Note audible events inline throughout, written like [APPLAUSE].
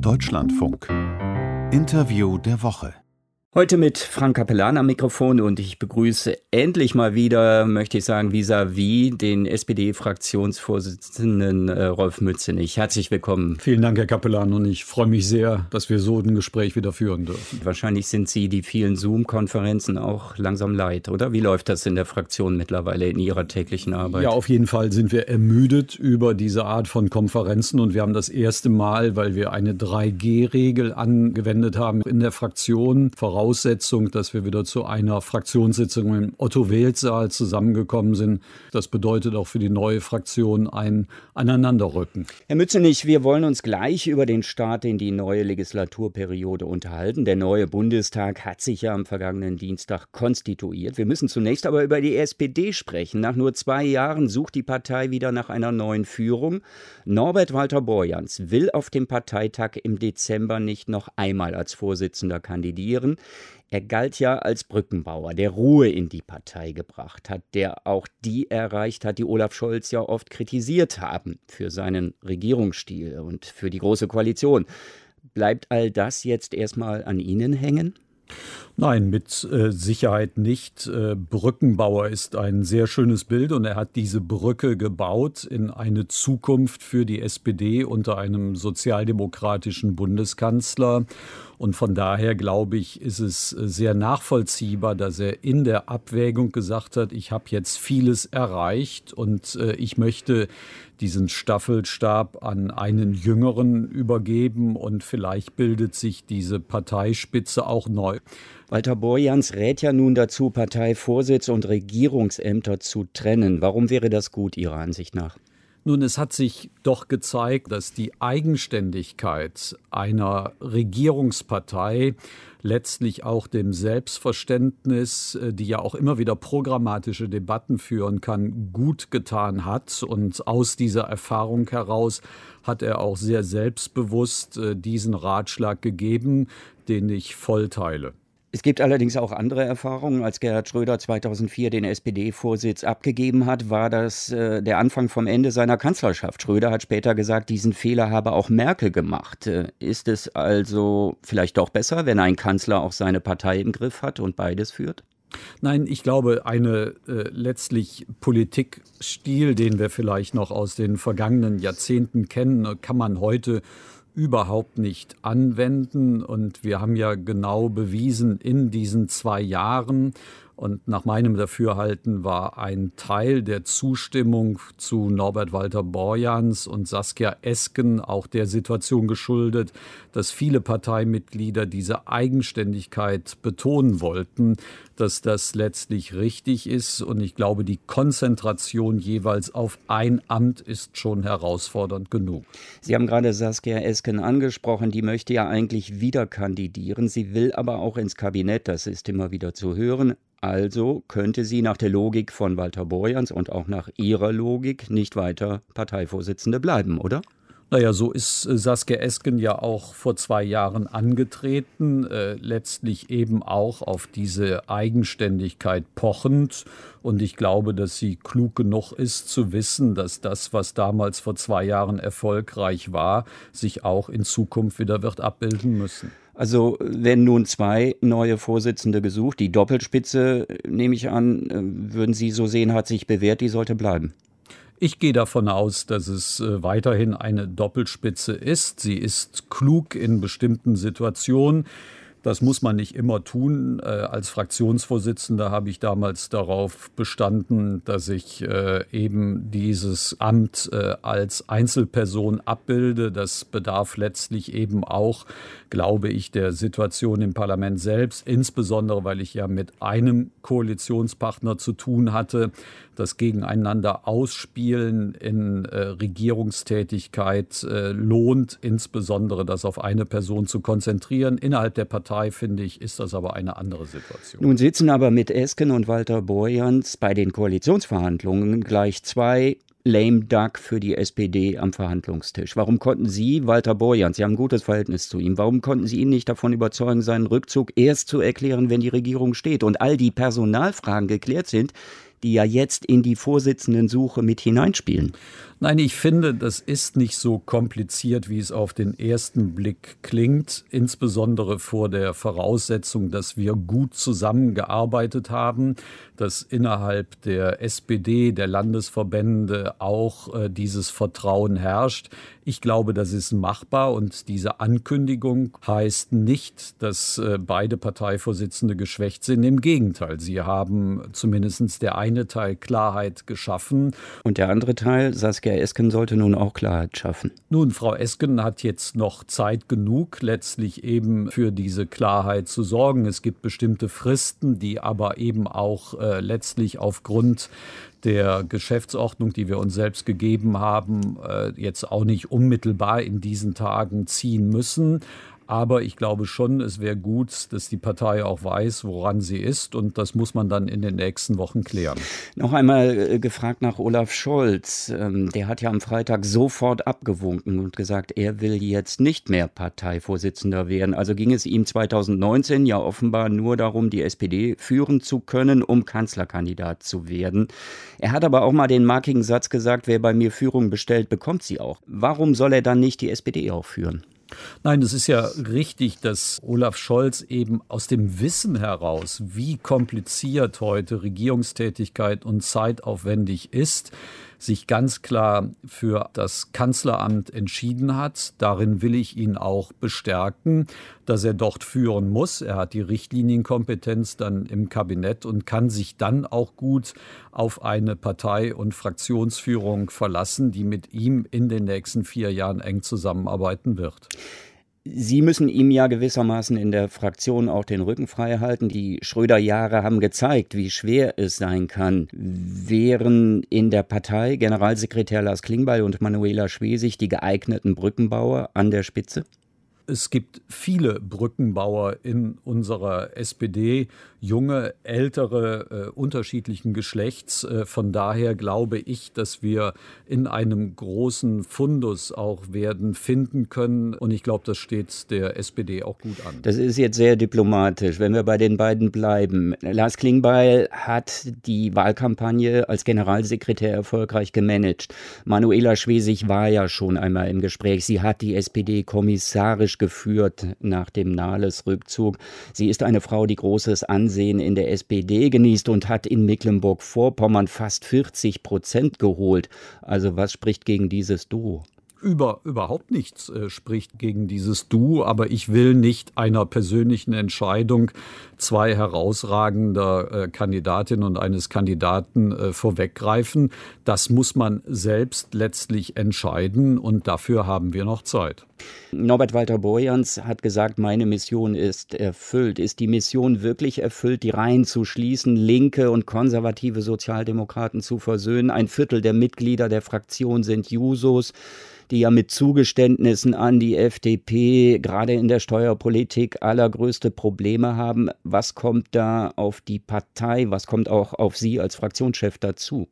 Deutschlandfunk. Interview der Woche. Heute mit Frank Capellan am Mikrofon und ich begrüße endlich mal wieder, möchte ich sagen, vis-à-vis -vis den SPD-Fraktionsvorsitzenden äh, Rolf Mützenich. Herzlich willkommen. Vielen Dank, Herr Capellan, und ich freue mich sehr, dass wir so ein Gespräch wieder führen dürfen. Wahrscheinlich sind Sie die vielen Zoom-Konferenzen auch langsam leid, oder? Wie läuft das in der Fraktion mittlerweile in Ihrer täglichen Arbeit? Ja, auf jeden Fall sind wir ermüdet über diese Art von Konferenzen und wir haben das erste Mal, weil wir eine 3G-Regel angewendet haben in der Fraktion, voraus Voraussetzung, dass wir wieder zu einer Fraktionssitzung im Otto-Wählt-Saal zusammengekommen sind. Das bedeutet auch für die neue Fraktion ein Aneinanderrücken. Herr Mützenich, wir wollen uns gleich über den Start in die neue Legislaturperiode unterhalten. Der neue Bundestag hat sich ja am vergangenen Dienstag konstituiert. Wir müssen zunächst aber über die SPD sprechen. Nach nur zwei Jahren sucht die Partei wieder nach einer neuen Führung. Norbert Walter Borjans will auf dem Parteitag im Dezember nicht noch einmal als Vorsitzender kandidieren. Er galt ja als Brückenbauer, der Ruhe in die Partei gebracht hat, der auch die erreicht hat, die Olaf Scholz ja oft kritisiert haben für seinen Regierungsstil und für die Große Koalition. Bleibt all das jetzt erstmal an Ihnen hängen? Nein, mit äh, Sicherheit nicht. Äh, Brückenbauer ist ein sehr schönes Bild und er hat diese Brücke gebaut in eine Zukunft für die SPD unter einem sozialdemokratischen Bundeskanzler. Und von daher glaube ich, ist es äh, sehr nachvollziehbar, dass er in der Abwägung gesagt hat, ich habe jetzt vieles erreicht und äh, ich möchte diesen Staffelstab an einen Jüngeren übergeben und vielleicht bildet sich diese Parteispitze auch neu. Walter Borjans rät ja nun dazu, Parteivorsitz und Regierungsämter zu trennen. Warum wäre das gut Ihrer Ansicht nach? Nun, es hat sich doch gezeigt, dass die Eigenständigkeit einer Regierungspartei letztlich auch dem Selbstverständnis, äh, die ja auch immer wieder programmatische Debatten führen kann, gut getan hat. Und aus dieser Erfahrung heraus hat er auch sehr selbstbewusst äh, diesen Ratschlag gegeben, den ich voll teile. Es gibt allerdings auch andere Erfahrungen. Als Gerhard Schröder 2004 den SPD-Vorsitz abgegeben hat, war das äh, der Anfang vom Ende seiner Kanzlerschaft. Schröder hat später gesagt, diesen Fehler habe auch Merkel gemacht. Äh, ist es also vielleicht doch besser, wenn ein Kanzler auch seine Partei im Griff hat und beides führt? Nein, ich glaube, eine äh, letztlich Politikstil, den wir vielleicht noch aus den vergangenen Jahrzehnten kennen, kann man heute überhaupt nicht anwenden. Und wir haben ja genau bewiesen in diesen zwei Jahren, und nach meinem Dafürhalten war ein Teil der Zustimmung zu Norbert Walter Borjans und Saskia Esken auch der Situation geschuldet, dass viele Parteimitglieder diese Eigenständigkeit betonen wollten, dass das letztlich richtig ist. Und ich glaube, die Konzentration jeweils auf ein Amt ist schon herausfordernd genug. Sie haben gerade Saskia Esken angesprochen, die möchte ja eigentlich wieder kandidieren. Sie will aber auch ins Kabinett, das ist immer wieder zu hören. Also könnte sie nach der Logik von Walter Borjans und auch nach ihrer Logik nicht weiter Parteivorsitzende bleiben, oder? Naja, so ist äh, Saskia Esken ja auch vor zwei Jahren angetreten, äh, letztlich eben auch auf diese Eigenständigkeit pochend. Und ich glaube, dass sie klug genug ist zu wissen, dass das, was damals vor zwei Jahren erfolgreich war, sich auch in Zukunft wieder wird abbilden müssen. Also werden nun zwei neue Vorsitzende gesucht. Die Doppelspitze, nehme ich an, äh, würden Sie so sehen, hat sich bewährt, die sollte bleiben. Ich gehe davon aus, dass es äh, weiterhin eine Doppelspitze ist. Sie ist klug in bestimmten Situationen. Das muss man nicht immer tun. Äh, als Fraktionsvorsitzender habe ich damals darauf bestanden, dass ich äh, eben dieses Amt äh, als Einzelperson abbilde. Das bedarf letztlich eben auch, glaube ich, der Situation im Parlament selbst, insbesondere weil ich ja mit einem Koalitionspartner zu tun hatte. Das Gegeneinander ausspielen in äh, Regierungstätigkeit äh, lohnt, insbesondere das auf eine Person zu konzentrieren. Innerhalb der Partei finde ich, ist das aber eine andere Situation. Nun sitzen aber mit Esken und Walter Borjans bei den Koalitionsverhandlungen gleich zwei lame duck für die SPD am Verhandlungstisch. Warum konnten Sie, Walter Borjans, Sie haben ein gutes Verhältnis zu ihm, warum konnten Sie ihn nicht davon überzeugen, seinen Rückzug erst zu erklären, wenn die Regierung steht und all die Personalfragen geklärt sind, die ja jetzt in die Vorsitzendensuche mit hineinspielen? Nein, ich finde, das ist nicht so kompliziert, wie es auf den ersten Blick klingt, insbesondere vor der Voraussetzung, dass wir gut zusammengearbeitet haben, dass innerhalb der SPD, der Landesverbände auch äh, dieses Vertrauen herrscht. Ich glaube, das ist machbar und diese Ankündigung heißt nicht, dass äh, beide Parteivorsitzende geschwächt sind. Im Gegenteil, sie haben zumindest der eine Teil Klarheit geschaffen. Und der andere Teil, Saskia Esken, sollte nun auch Klarheit schaffen. Nun, Frau Esken hat jetzt noch Zeit genug, letztlich eben für diese Klarheit zu sorgen. Es gibt bestimmte Fristen, die aber eben auch äh, letztlich aufgrund der Geschäftsordnung, die wir uns selbst gegeben haben, äh, jetzt auch nicht unmittelbar in diesen Tagen ziehen müssen. Aber ich glaube schon, es wäre gut, dass die Partei auch weiß, woran sie ist. Und das muss man dann in den nächsten Wochen klären. Noch einmal äh, gefragt nach Olaf Scholz. Ähm, der hat ja am Freitag sofort abgewunken und gesagt, er will jetzt nicht mehr Parteivorsitzender werden. Also ging es ihm 2019 ja offenbar nur darum, die SPD führen zu können, um Kanzlerkandidat zu werden. Er hat aber auch mal den markigen Satz gesagt, wer bei mir Führung bestellt, bekommt sie auch. Warum soll er dann nicht die SPD auch führen? Nein, es ist ja richtig, dass Olaf Scholz eben aus dem Wissen heraus, wie kompliziert heute Regierungstätigkeit und zeitaufwendig ist, sich ganz klar für das Kanzleramt entschieden hat. Darin will ich ihn auch bestärken, dass er dort führen muss. Er hat die Richtlinienkompetenz dann im Kabinett und kann sich dann auch gut auf eine Partei- und Fraktionsführung verlassen, die mit ihm in den nächsten vier Jahren eng zusammenarbeiten wird. Sie müssen ihm ja gewissermaßen in der Fraktion auch den Rücken frei halten. Die Schröder-Jahre haben gezeigt, wie schwer es sein kann. Wären in der Partei Generalsekretär Lars Klingbeil und Manuela Schwesig die geeigneten Brückenbauer an der Spitze? Es gibt viele Brückenbauer in unserer SPD, junge, ältere, äh, unterschiedlichen Geschlechts. Äh, von daher glaube ich, dass wir in einem großen Fundus auch werden finden können. Und ich glaube, das steht der SPD auch gut an. Das ist jetzt sehr diplomatisch, wenn wir bei den beiden bleiben. Lars Klingbeil hat die Wahlkampagne als Generalsekretär erfolgreich gemanagt. Manuela Schwesig war ja schon einmal im Gespräch. Sie hat die SPD kommissarisch geführt nach dem Nahles-Rückzug. Sie ist eine Frau, die großes Ansehen in der SPD genießt und hat in Mecklenburg-Vorpommern fast 40 Prozent geholt. Also was spricht gegen dieses Duo? Über, überhaupt nichts äh, spricht gegen dieses Du, aber ich will nicht einer persönlichen Entscheidung zwei herausragender äh, Kandidatinnen und eines Kandidaten äh, vorweggreifen. Das muss man selbst letztlich entscheiden und dafür haben wir noch Zeit. Norbert Walter Borjans hat gesagt, meine Mission ist erfüllt. Ist die Mission wirklich erfüllt, die Reihen zu schließen, linke und konservative Sozialdemokraten zu versöhnen? Ein Viertel der Mitglieder der Fraktion sind Jusos die ja mit Zugeständnissen an die FDP gerade in der Steuerpolitik allergrößte Probleme haben. Was kommt da auf die Partei, was kommt auch auf Sie als Fraktionschef dazu?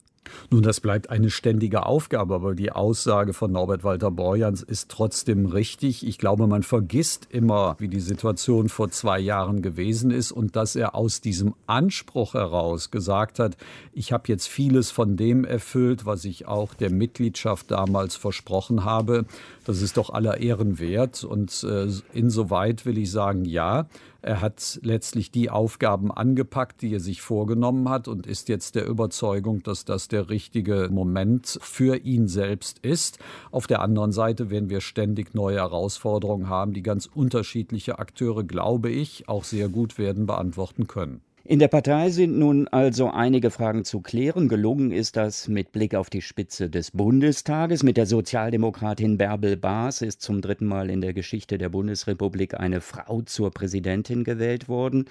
Nun, das bleibt eine ständige Aufgabe, aber die Aussage von Norbert Walter Borjans ist trotzdem richtig. Ich glaube, man vergisst immer, wie die Situation vor zwei Jahren gewesen ist und dass er aus diesem Anspruch heraus gesagt hat, ich habe jetzt vieles von dem erfüllt, was ich auch der Mitgliedschaft damals versprochen habe. Das ist doch aller Ehren wert und äh, insoweit will ich sagen, ja, er hat letztlich die Aufgaben angepackt, die er sich vorgenommen hat und ist jetzt der Überzeugung, dass das der richtige Moment für ihn selbst ist. Auf der anderen Seite werden wir ständig neue Herausforderungen haben, die ganz unterschiedliche Akteure, glaube ich, auch sehr gut werden beantworten können. In der Partei sind nun also einige Fragen zu klären. Gelungen ist das mit Blick auf die Spitze des Bundestages. Mit der Sozialdemokratin Bärbel Baas ist zum dritten Mal in der Geschichte der Bundesrepublik eine Frau zur Präsidentin gewählt worden.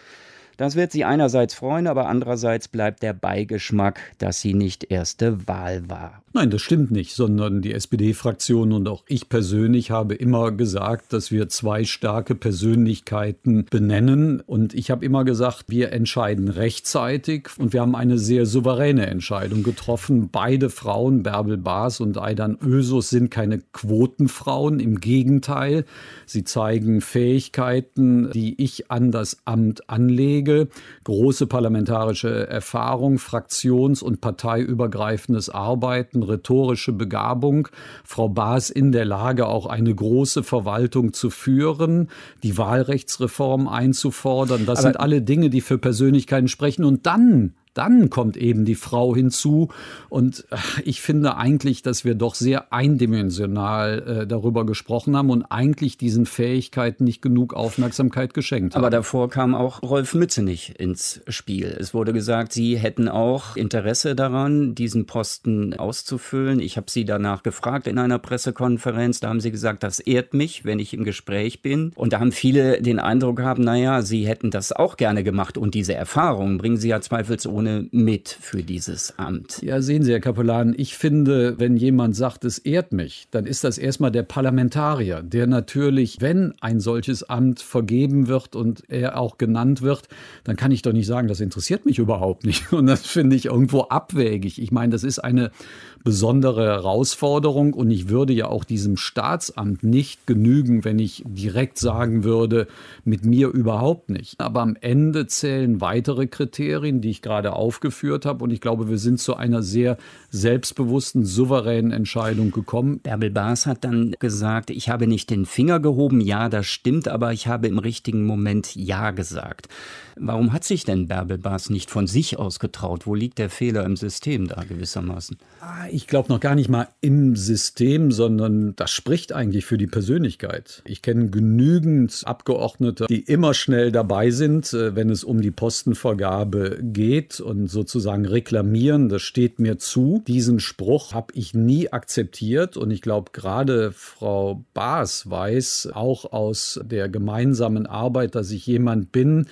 Das wird sie einerseits freuen, aber andererseits bleibt der Beigeschmack, dass sie nicht erste Wahl war. Nein, das stimmt nicht, sondern die SPD-Fraktion und auch ich persönlich habe immer gesagt, dass wir zwei starke Persönlichkeiten benennen. Und ich habe immer gesagt, wir entscheiden rechtzeitig und wir haben eine sehr souveräne Entscheidung getroffen. Beide Frauen, Bärbel Baas und Aidan Ösus, sind keine Quotenfrauen. Im Gegenteil, sie zeigen Fähigkeiten, die ich an das Amt anlege Lage, große parlamentarische Erfahrung, fraktions- und parteiübergreifendes Arbeiten, rhetorische Begabung. Frau Baas in der Lage, auch eine große Verwaltung zu führen, die Wahlrechtsreform einzufordern. Das Aber sind alle Dinge, die für Persönlichkeiten sprechen. Und dann dann kommt eben die Frau hinzu. Und äh, ich finde eigentlich, dass wir doch sehr eindimensional äh, darüber gesprochen haben und eigentlich diesen Fähigkeiten nicht genug Aufmerksamkeit geschenkt haben. Aber davor kam auch Rolf Mützenich ins Spiel. Es wurde gesagt, Sie hätten auch Interesse daran, diesen Posten auszufüllen. Ich habe Sie danach gefragt in einer Pressekonferenz. Da haben Sie gesagt, das ehrt mich, wenn ich im Gespräch bin. Und da haben viele den Eindruck gehabt, naja, Sie hätten das auch gerne gemacht. Und diese Erfahrung bringen Sie ja zweifelsohne Zitrone mit für dieses Amt. Ja, sehen Sie, Herr Kapellan, ich finde, wenn jemand sagt, es ehrt mich, dann ist das erstmal der Parlamentarier, der natürlich, wenn ein solches Amt vergeben wird und er auch genannt wird, dann kann ich doch nicht sagen, das interessiert mich überhaupt nicht. [LAUGHS] Und das finde ich irgendwo abwägig. Ich meine, das ist eine besondere Herausforderung und ich würde ja auch diesem Staatsamt nicht genügen, wenn ich direkt sagen würde, mit mir überhaupt nicht. Aber am Ende zählen weitere Kriterien, die ich gerade aufgeführt habe. Und ich glaube, wir sind zu einer sehr selbstbewussten, souveränen Entscheidung gekommen. Bärbel Baas hat dann gesagt, ich habe nicht den Finger gehoben, ja, das stimmt, aber ich habe im richtigen Moment Ja gesagt. Warum hat sich denn Bärbel Baas nicht von sich aus getraut? Wo liegt der Fehler im System da gewissermaßen? Ah, ich glaube noch gar nicht mal im System, sondern das spricht eigentlich für die Persönlichkeit. Ich kenne genügend Abgeordnete, die immer schnell dabei sind, äh, wenn es um die Postenvergabe geht und sozusagen reklamieren. Das steht mir zu. Diesen Spruch habe ich nie akzeptiert und ich glaube, gerade Frau Baas weiß auch aus der gemeinsamen Arbeit, dass ich jemand bin,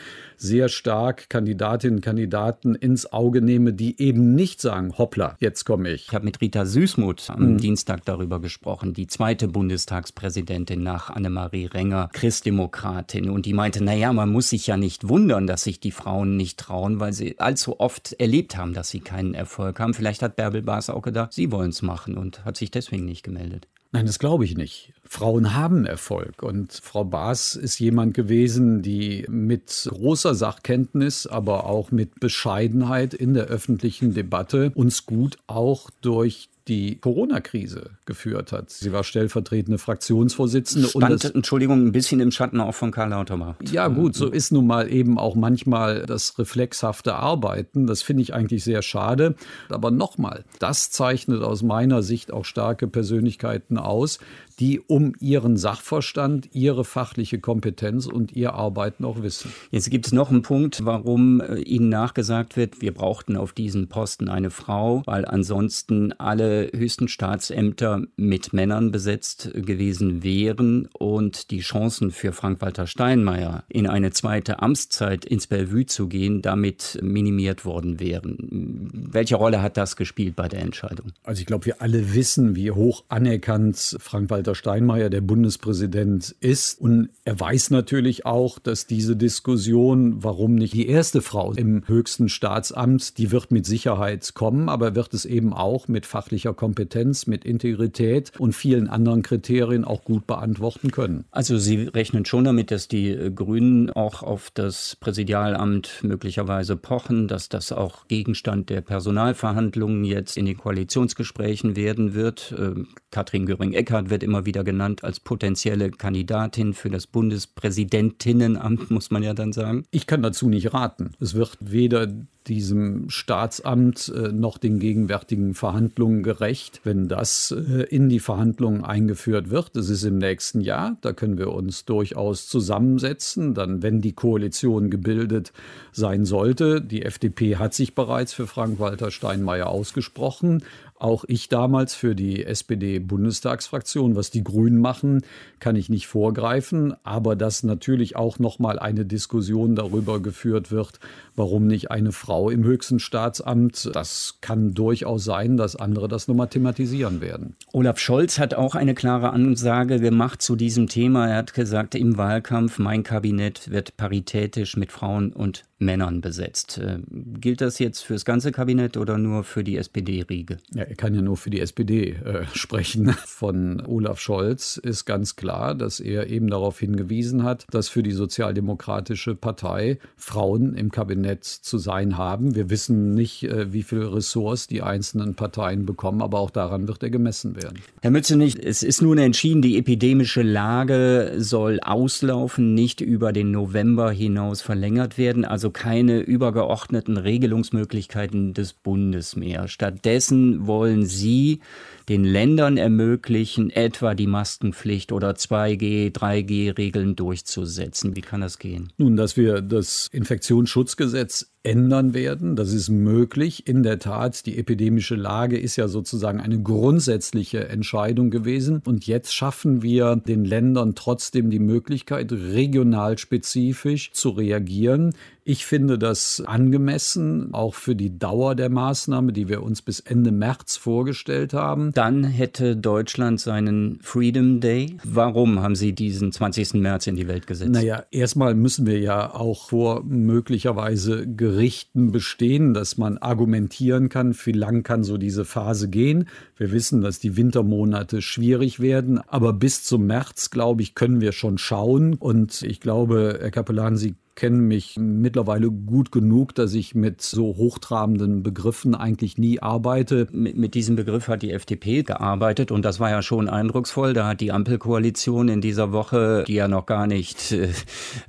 sehr stark Kandidatinnen und Kandidaten ins Auge nehme, die eben nicht sagen, hoppla, jetzt komme ich. Ich habe mit Rita Süßmuth am mhm. Dienstag darüber gesprochen, die zweite Bundestagspräsidentin nach Annemarie Renger, Christdemokratin. Und die meinte, naja, man muss sich ja nicht wundern, dass sich die Frauen nicht trauen, weil sie allzu oft erlebt haben, dass sie keinen Erfolg haben. Vielleicht hat Bärbel Baas auch gedacht, sie wollen es machen und hat sich deswegen nicht gemeldet. Nein, das glaube ich nicht. Frauen haben Erfolg. Und Frau Baas ist jemand gewesen, die mit großer Sachkenntnis, aber auch mit Bescheidenheit in der öffentlichen Debatte uns gut auch durch die Corona-Krise geführt hat. Sie war stellvertretende Fraktionsvorsitzende. Stand, und das, Entschuldigung, ein bisschen im Schatten auch von Karl Lauterbach. Ja gut, so ist nun mal eben auch manchmal das reflexhafte Arbeiten. Das finde ich eigentlich sehr schade. Aber nochmal, das zeichnet aus meiner Sicht auch starke Persönlichkeiten aus, die um ihren Sachverstand, ihre fachliche Kompetenz und ihr Arbeiten auch wissen. Jetzt gibt es noch einen Punkt, warum äh, Ihnen nachgesagt wird, wir brauchten auf diesen Posten eine Frau, weil ansonsten alle höchsten Staatsämter mit Männern besetzt gewesen wären und die Chancen für Frank-Walter Steinmeier in eine zweite Amtszeit ins Bellevue zu gehen, damit minimiert worden wären. Welche Rolle hat das gespielt bei der Entscheidung? Also ich glaube, wir alle wissen, wie hoch anerkannt Frank-Walter Walter Steinmeier der Bundespräsident ist. Und er weiß natürlich auch, dass diese Diskussion, warum nicht die erste Frau im höchsten Staatsamt, die wird mit Sicherheit kommen, aber wird es eben auch mit fachlicher Kompetenz, mit Integrität und vielen anderen Kriterien auch gut beantworten können. Also Sie rechnen schon damit, dass die Grünen auch auf das Präsidialamt möglicherweise pochen, dass das auch Gegenstand der Personalverhandlungen jetzt in den Koalitionsgesprächen werden wird. Ähm, Katrin Göring-Eckardt wird immer immer wieder genannt als potenzielle Kandidatin für das Bundespräsidentinnenamt, muss man ja dann sagen. Ich kann dazu nicht raten. Es wird weder diesem Staatsamt äh, noch den gegenwärtigen Verhandlungen gerecht, wenn das äh, in die Verhandlungen eingeführt wird. Das ist im nächsten Jahr. Da können wir uns durchaus zusammensetzen. Dann, wenn die Koalition gebildet sein sollte. Die FDP hat sich bereits für Frank-Walter Steinmeier ausgesprochen. Auch ich damals für die SPD-Bundestagsfraktion. Was die Grünen machen, kann ich nicht vorgreifen. Aber dass natürlich auch noch mal eine Diskussion darüber geführt wird, warum nicht eine Frau Frau im höchsten Staatsamt. Das kann durchaus sein, dass andere das nochmal thematisieren werden. Olaf Scholz hat auch eine klare Ansage gemacht zu diesem Thema. Er hat gesagt im Wahlkampf, mein Kabinett wird paritätisch mit Frauen und Männern besetzt. Äh, gilt das jetzt für das ganze Kabinett oder nur für die SPD-Riege? Ja, er kann ja nur für die SPD äh, [LAUGHS] sprechen. Von Olaf Scholz ist ganz klar, dass er eben darauf hingewiesen hat, dass für die Sozialdemokratische Partei Frauen im Kabinett zu sein haben. Wir wissen nicht, äh, wie viele Ressorts die einzelnen Parteien bekommen, aber auch daran wird er gemessen werden. Herr Mützenich, es ist nun entschieden, die epidemische Lage soll auslaufen, nicht über den November hinaus verlängert werden. Also also keine übergeordneten Regelungsmöglichkeiten des Bundes mehr. Stattdessen wollen Sie den Ländern ermöglichen, etwa die Maskenpflicht oder 2G, 3G-Regeln durchzusetzen. Wie kann das gehen? Nun, dass wir das Infektionsschutzgesetz ändern werden. Das ist möglich. In der Tat, die epidemische Lage ist ja sozusagen eine grundsätzliche Entscheidung gewesen. Und jetzt schaffen wir den Ländern trotzdem die Möglichkeit, regional spezifisch zu reagieren. Ich finde das angemessen, auch für die Dauer der Maßnahme, die wir uns bis Ende März vorgestellt haben. Dann hätte Deutschland seinen Freedom Day. Warum haben Sie diesen 20. März in die Welt gesetzt? Naja, erstmal müssen wir ja auch vor möglicherweise Gerichten bestehen, dass man argumentieren kann, wie lang kann so diese Phase gehen. Wir wissen, dass die Wintermonate schwierig werden, aber bis zum März, glaube ich, können wir schon schauen. Und ich glaube, Herr Kapellan, Sie kenne mich mittlerweile gut genug, dass ich mit so hochtrabenden Begriffen eigentlich nie arbeite. Mit, mit, diesem Begriff hat die FDP gearbeitet und das war ja schon eindrucksvoll. Da hat die Ampelkoalition in dieser Woche, die ja noch gar nicht äh,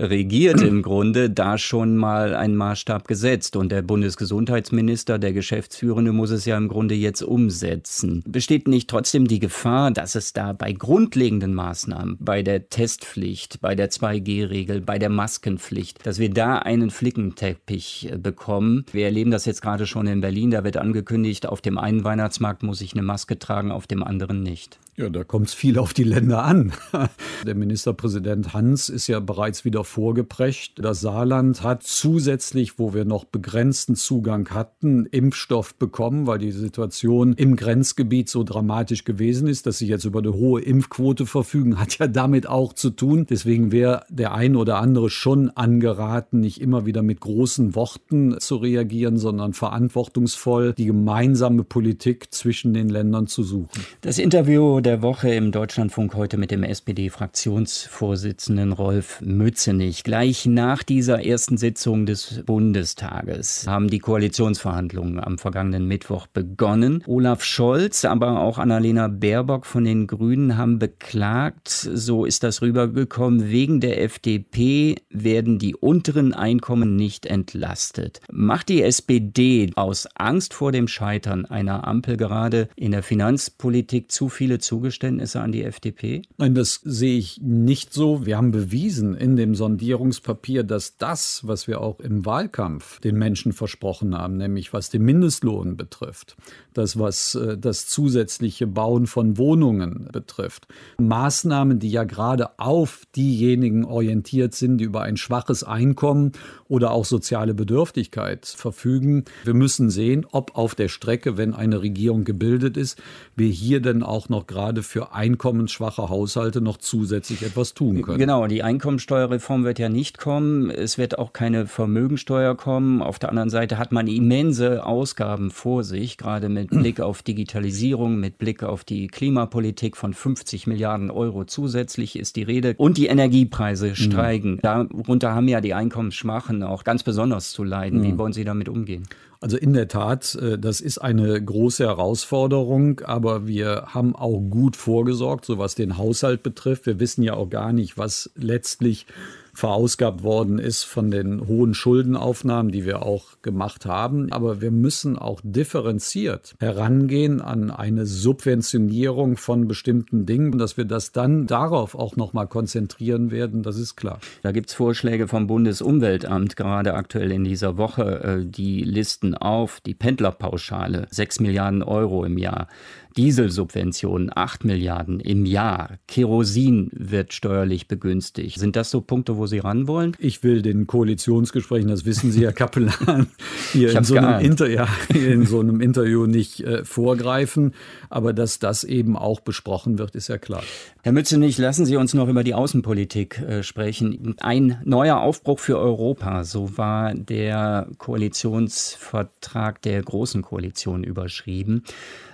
regiert im Grunde, da schon mal einen Maßstab gesetzt. Und der Bundesgesundheitsminister, der Geschäftsführende, muss es ja im Grunde jetzt umsetzen. Besteht nicht trotzdem die Gefahr, dass es da bei grundlegenden Maßnahmen, bei der Testpflicht, bei der 2G-Regel, bei der Maskenpflicht, dass wir da einen Flickenteppich äh, bekommen. Wir erleben das jetzt gerade schon in Berlin. Da wird angekündigt, auf dem einen Weihnachtsmarkt muss ich eine Maske tragen, auf dem anderen nicht. Ja, da kommt es viel auf die Länder an. [LAUGHS] Der Ministerpräsident Hans ist ja bereits wieder vorgeprescht. Das Saarland hat zusätzlich, wo wir noch begrenzten Zugang hatten, Impfstoff bekommen, weil die Situation im Grenzgebiet so dramatisch gewesen ist, dass sie jetzt über eine hohe Impfquote verfügen, hat ja damit auch zu tun. Deswegen wäre der ein oder andere schon angeraten, nicht immer wieder mit großen Worten zu reagieren, sondern verantwortungsvoll die gemeinsame Politik zwischen den Ländern zu suchen. Das Interview der Woche im Deutschlandfunk heute mit dem SPD-Fraktionsvorsitzenden Rolf Mützenich. Gleich nach dieser ersten Sitzung des Bundestages haben die Koalitionsverhandlungen am vergangenen Mittwoch begonnen. Olaf Scholz, aber auch Annalena Baerbock von den Grünen haben beklagt, so ist das rübergekommen, wegen der FDP werden die unteren Einkommen nicht entlastet. Macht die SPD aus Angst vor dem Scheitern einer Ampel gerade in der Finanzpolitik zu viele? Zugeständnisse an die FDP? Nein, das sehe ich nicht so. Wir haben bewiesen in dem Sondierungspapier, dass das, was wir auch im Wahlkampf den Menschen versprochen haben, nämlich was den Mindestlohn betrifft, das, was äh, das zusätzliche Bauen von Wohnungen betrifft, Maßnahmen, die ja gerade auf diejenigen orientiert sind, die über ein schwaches Einkommen oder auch soziale Bedürftigkeit verfügen. Wir müssen sehen, ob auf der Strecke, wenn eine Regierung gebildet ist, wir hier denn auch noch gerade gerade für einkommensschwache Haushalte noch zusätzlich etwas tun können. Genau, die Einkommensteuerreform wird ja nicht kommen. Es wird auch keine Vermögensteuer kommen. Auf der anderen Seite hat man immense Ausgaben vor sich, gerade mit [CLEARS THROAT] Blick auf Digitalisierung, mit Blick auf die Klimapolitik von 50 Milliarden Euro zusätzlich ist die Rede. Und die Energiepreise mhm. steigen. Darunter haben ja die Einkommensschwachen auch ganz besonders zu leiden. Wie mhm. wollen Sie damit umgehen? Also in der Tat, äh, das ist eine große Herausforderung, aber wir haben auch gut vorgesorgt, so was den Haushalt betrifft. Wir wissen ja auch gar nicht, was letztlich verausgabt worden ist von den hohen Schuldenaufnahmen, die wir auch gemacht haben. Aber wir müssen auch differenziert herangehen an eine Subventionierung von bestimmten Dingen, dass wir das dann darauf auch nochmal konzentrieren werden, das ist klar. Da gibt es Vorschläge vom Bundesumweltamt gerade aktuell in dieser Woche, äh, die listen auf die Pendlerpauschale, 6 Milliarden Euro im Jahr. Dieselsubventionen 8 Milliarden im Jahr. Kerosin wird steuerlich begünstigt. Sind das so Punkte, wo Sie ran wollen? Ich will den Koalitionsgesprächen, das wissen Sie, Herr Kapellan, [LAUGHS] hier in so, ja, in so, einem Interview nicht äh, vorgreifen. Aber dass das eben auch besprochen wird, ist ja klar. Herr Mützenich, lassen Sie uns noch über die Außenpolitik äh, sprechen. Ein neuer Aufbruch für Europa, so war der Koalitionsvertrag der Großen Koalition überschrieben.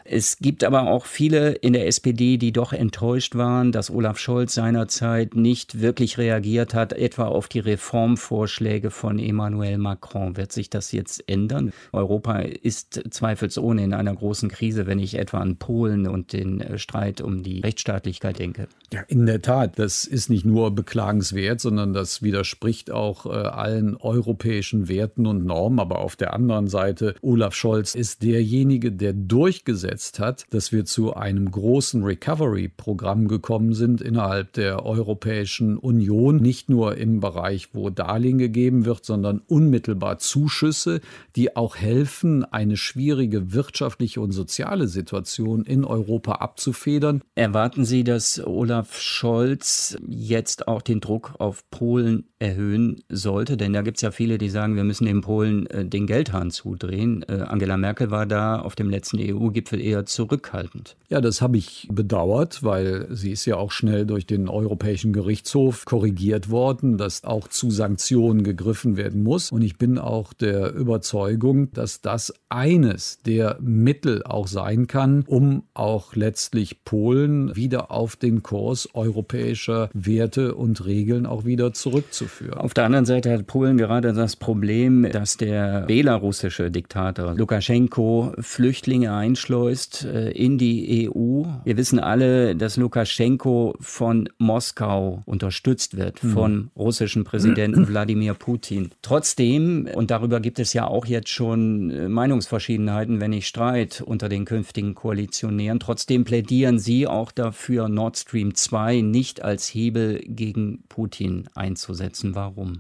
Es gibt aber auch viele in der SPD, die doch enttäuscht waren, dass Olaf Scholz seinerzeit nicht wirklich reagiert hat, etwa auf die Reformvorschläge von Emmanuel Macron. Wird sich das jetzt ändern? Europa ist zweifelsohne in einer großen Krise, wenn ich etwa an Polen und den äh, Streit um die Rechtsstaatlichkeit denke. Ja, in der Tat. Das ist nicht nur beklagenswert, sondern das widerspricht auch äh, allen europäischen Werten und Normen. Aber auf der anderen Seite, Olaf Scholz ist derjenige, der durchgesetzt durchgesetzt hat, dass wir zu einem großen Recovery-Programm gekommen sind innerhalb der Europäischen Union, nicht nur im Bereich, wo Darlehen gegeben wird, sondern unmittelbar Zuschüsse, die auch helfen, eine schwierige wirtschaftliche und soziale Situation in Europa abzufedern. Erwarten Sie, dass Olaf Scholz jetzt auch den Druck auf Polen erhöhen sollte? Denn da gibt es ja viele, die sagen, wir müssen den Polen äh, den Geldhahn zudrehen. Äh, Angela Merkel war da auf dem letzten EU-Gipfel eher zurückhaltend. Ja, das habe ich bedauert, weil sie ist ja auch schnell durch den Europäischen Gerichtshof korrigiert worden, dass auch zu Sanktionen gegriffen werden muss. Und ich bin auch der Überzeugung, dass das eines der Mittel auch sein kann, um auch letztlich Polen wieder auf den Kurs europäischer Werte und Regeln auch wieder zurückzuführen. Auf der anderen Seite hat Polen gerade das Problem, dass der belarussische Diktator Lukaschenko Flüchtlinge einschleust ist äh, in die EU. Wir wissen alle, dass Lukaschenko von Moskau unterstützt wird, mhm. vom russischen Präsidenten [CLEARS THROAT] Wladimir Putin. Trotzdem, und darüber gibt es ja auch jetzt schon äh, Meinungsverschiedenheiten, wenn nicht Streit unter den künftigen Koalitionären, trotzdem plädieren Sie auch dafür, Nord Stream 2 nicht als Hebel gegen Putin einzusetzen. Warum?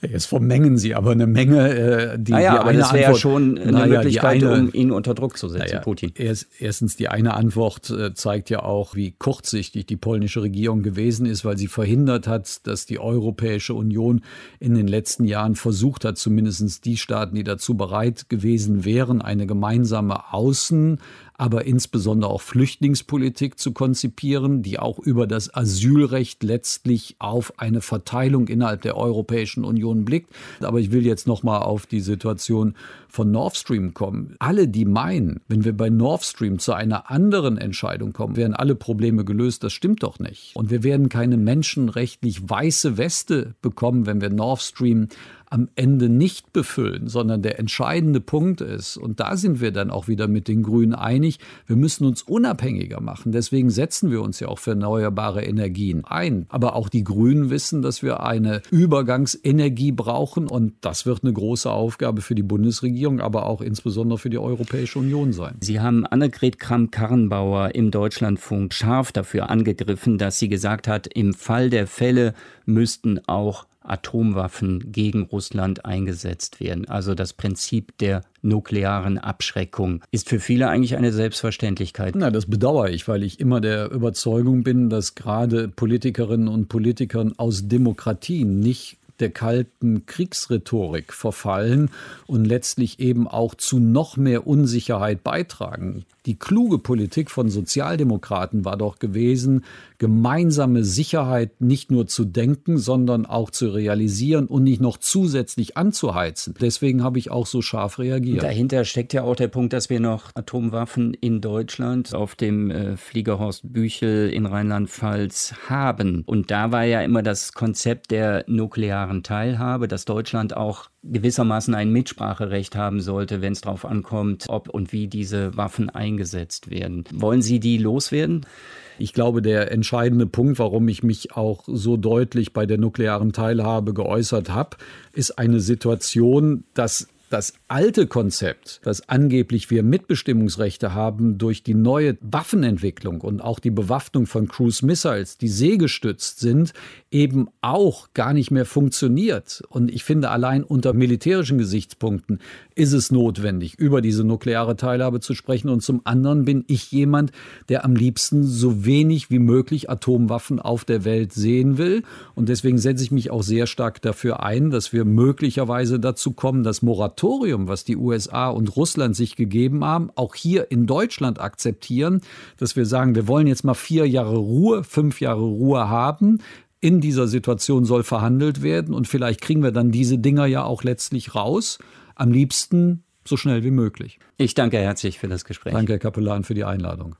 Jetzt vermengen Sie aber eine Menge. Äh, die, naja, die aber das wäre ja schon eine naja, Möglichkeit, eine, um ihn unter Druck zu setzen, naja, Putin. Erst, erstens, die eine Antwort äh, zeigt ja auch, wie kurzsichtig die polnische Regierung gewesen ist, weil sie verhindert hat, dass die Europäische Union in den letzten Jahren versucht hat, zumindest die Staaten, die dazu bereit gewesen wären, eine gemeinsame Außen- aber insbesondere auch Flüchtlingspolitik zu konzipieren, die auch über das Asylrecht letztlich auf eine Verteilung innerhalb der Europäischen Union blickt. Aber ich will jetzt noch mal auf die Situation von Nord Stream kommen. Alle, die meinen, wenn wir bei Nord Stream zu einer anderen Entscheidung kommen, werden alle Probleme gelöst, das stimmt doch nicht. Und wir werden keine menschenrechtlich weiße Weste bekommen, wenn wir Nord Stream am Ende nicht befüllen, sondern der entscheidende Punkt ist, und da sind wir dann auch wieder mit den Grünen einig, wir müssen uns unabhängiger machen. Deswegen setzen wir uns ja auch für erneuerbare Energien ein. Aber auch die Grünen wissen, dass wir eine Übergangsenergie brauchen und das wird eine große Aufgabe für die Bundesregierung, aber auch insbesondere für die Europäische Union sein. Sie haben Annegret Kramp-Karrenbauer im Deutschlandfunk scharf dafür angegriffen, dass sie gesagt hat, im Fall der Fälle müssten auch Atomwaffen gegen Russland eingesetzt werden. Also das Prinzip der nuklearen Abschreckung ist für viele eigentlich eine Selbstverständlichkeit. Na, das bedauere ich, weil ich immer der Überzeugung bin, dass gerade Politikerinnen und Politikern aus Demokratien nicht der kalten Kriegsrhetorik verfallen und letztlich eben auch zu noch mehr Unsicherheit beitragen. Die kluge Politik von Sozialdemokraten war doch gewesen, gemeinsame Sicherheit nicht nur zu denken, sondern auch zu realisieren und nicht noch zusätzlich anzuheizen. Deswegen habe ich auch so scharf reagiert. Dahinter steckt ja auch der Punkt, dass wir noch Atomwaffen in Deutschland auf dem äh, Fliegerhorst Büchel in Rheinland-Pfalz haben. Und da war ja immer das Konzept der nuklearen Teilhabe, dass Deutschland auch gewissermaßen ein Mitspracherecht haben sollte, wenn es darauf ankommt, ob und wie diese Waffen eingesetzt werden. Wollen Sie die loswerden? Ich glaube, der entscheidende Punkt, warum ich mich auch so deutlich bei der nuklearen Teilhabe geäußert habe, ist eine Situation, dass das alte Konzept, dass angeblich wir Mitbestimmungsrechte haben durch die neue Waffenentwicklung und auch die Bewaffnung von Cruise Missiles, die seegestützt sind, eben auch gar nicht mehr funktioniert. Und ich finde, allein unter militärischen Gesichtspunkten ist es notwendig, über diese nukleare Teilhabe zu sprechen. Und zum anderen bin ich jemand, der am liebsten so wenig wie möglich Atomwaffen auf der Welt sehen will. Und deswegen setze ich mich auch sehr stark dafür ein, dass wir möglicherweise dazu kommen, das Moratorium, was die USA und Russland sich gegeben haben, auch hier in Deutschland akzeptieren, dass wir sagen, wir wollen jetzt mal vier Jahre Ruhe, fünf Jahre Ruhe haben in dieser Situation soll verhandelt werden und vielleicht kriegen wir dann diese Dinger ja auch letztlich raus. Am liebsten so schnell wie möglich. Ich danke herzlich für das Gespräch. Danke, Herr Kapellan, für die Einladung.